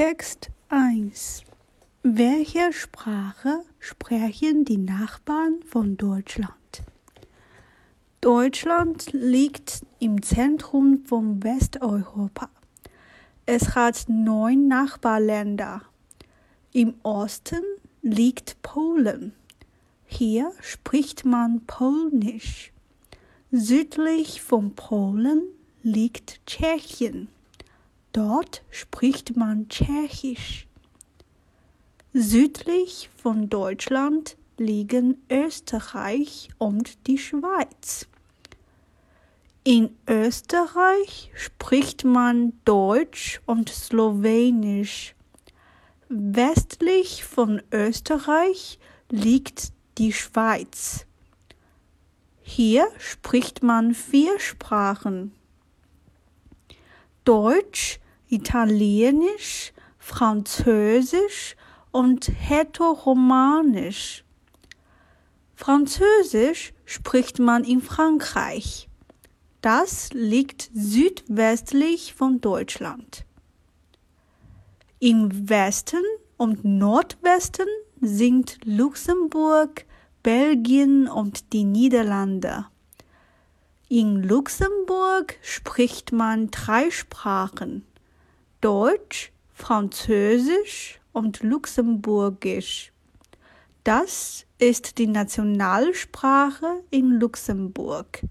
Text 1 Welche Sprache sprechen die Nachbarn von Deutschland? Deutschland liegt im Zentrum von Westeuropa. Es hat neun Nachbarländer. Im Osten liegt Polen. Hier spricht man Polnisch. Südlich von Polen liegt Tschechien. Dort spricht man Tschechisch. Südlich von Deutschland liegen Österreich und die Schweiz. In Österreich spricht man Deutsch und Slowenisch. Westlich von Österreich liegt die Schweiz. Hier spricht man vier Sprachen. Deutsch, Italienisch, Französisch und Hetto-Romanisch. Französisch spricht man in Frankreich. Das liegt südwestlich von Deutschland. Im Westen und Nordwesten sind Luxemburg, Belgien und die Niederlande. In Luxemburg spricht man drei Sprachen Deutsch, Französisch und Luxemburgisch. Das ist die Nationalsprache in Luxemburg.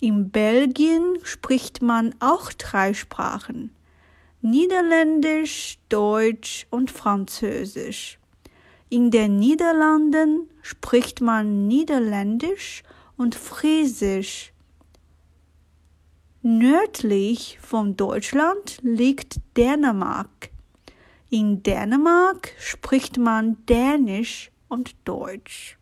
In Belgien spricht man auch drei Sprachen Niederländisch, Deutsch und Französisch. In den Niederlanden spricht man Niederländisch und Friesisch. Nördlich von Deutschland liegt Dänemark. In Dänemark spricht man Dänisch und Deutsch.